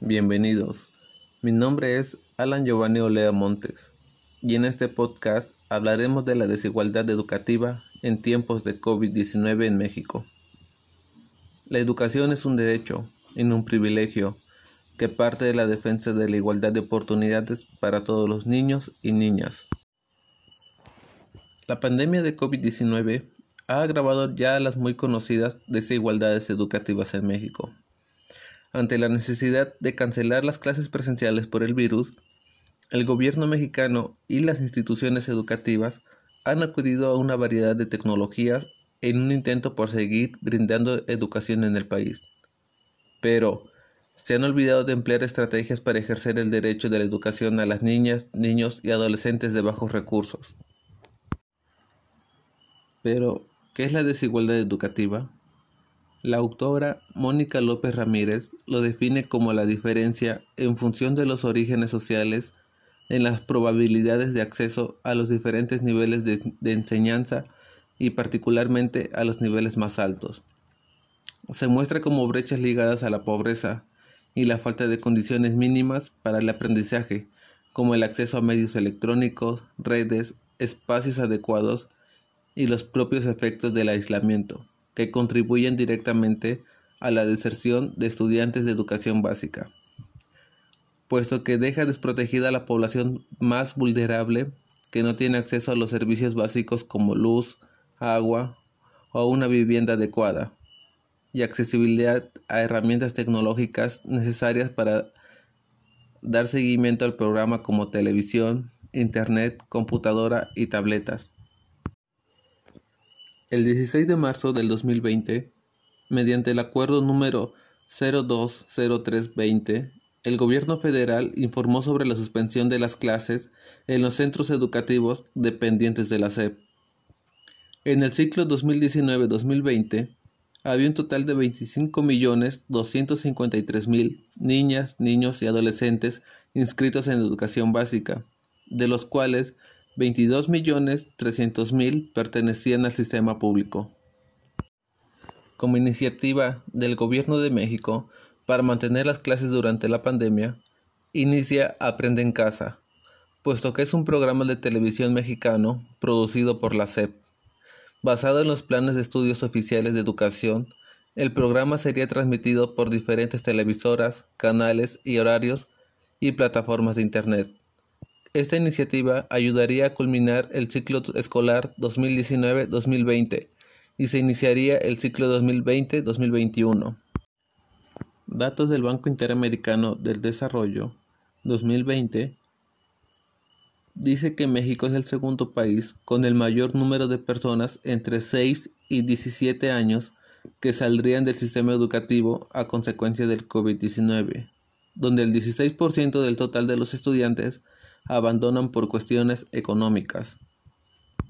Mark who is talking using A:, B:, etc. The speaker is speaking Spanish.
A: Bienvenidos. Mi nombre es Alan Giovanni Olea Montes y en este podcast hablaremos de la desigualdad educativa en tiempos de COVID-19 en México. La educación es un derecho y no un privilegio que parte de la defensa de la igualdad de oportunidades para todos los niños y niñas. La pandemia de COVID-19 ha agravado ya las muy conocidas desigualdades educativas en México. Ante la necesidad de cancelar las clases presenciales por el virus, el gobierno mexicano y las instituciones educativas han acudido a una variedad de tecnologías en un intento por seguir brindando educación en el país. Pero, se han olvidado de emplear estrategias para ejercer el derecho de la educación a las niñas, niños y adolescentes de bajos recursos. Pero, ¿Qué es la desigualdad educativa? La autora Mónica López Ramírez lo define como la diferencia en función de los orígenes sociales en las probabilidades de acceso a los diferentes niveles de, enseñanza y particularmente a los niveles más altos. Se muestra como brechas ligadas a la pobreza y la falta de condiciones mínimas para el aprendizaje, como el acceso a medios electrónicos, redes, espacios adecuados, y los propios efectos del aislamiento, que contribuyen directamente a la deserción de estudiantes de educación básica, puesto que deja desprotegida a la población más vulnerable que no tiene acceso a los servicios básicos como luz, agua o una vivienda adecuada, y accesibilidad a herramientas tecnológicas necesarias para dar seguimiento al programa como televisión, internet, computadora y tabletas. El 16 de marzo del 2020, mediante el acuerdo número 020320, el gobierno federal informó sobre la suspensión de las clases en los centros educativos dependientes de la SEP. En el ciclo 2019-2020, había un total de 25.253.000 niñas, niños y adolescentes inscritos en educación básica, de los cuales 22.300.000 pertenecían al sistema público. Como iniciativa del Gobierno de México para mantener las clases durante la pandemia, inicia Aprende en Casa, puesto que es un programa de televisión mexicano producido por la SEP. Basado en los planes de estudios oficiales de educación, el programa sería transmitido por diferentes televisoras, canales y horarios y plataformas de Internet. Esta iniciativa ayudaría a culminar el ciclo escolar 2019-2020 y se iniciaría el ciclo 2020-2021. Datos del Banco Interamericano del Desarrollo 2020 dice que México es el segundo país con el mayor número de personas entre 6 y 17 años que saldrían del sistema educativo a consecuencia del COVID-19, donde el 16% del total de los estudiantes abandonan por cuestiones económicas.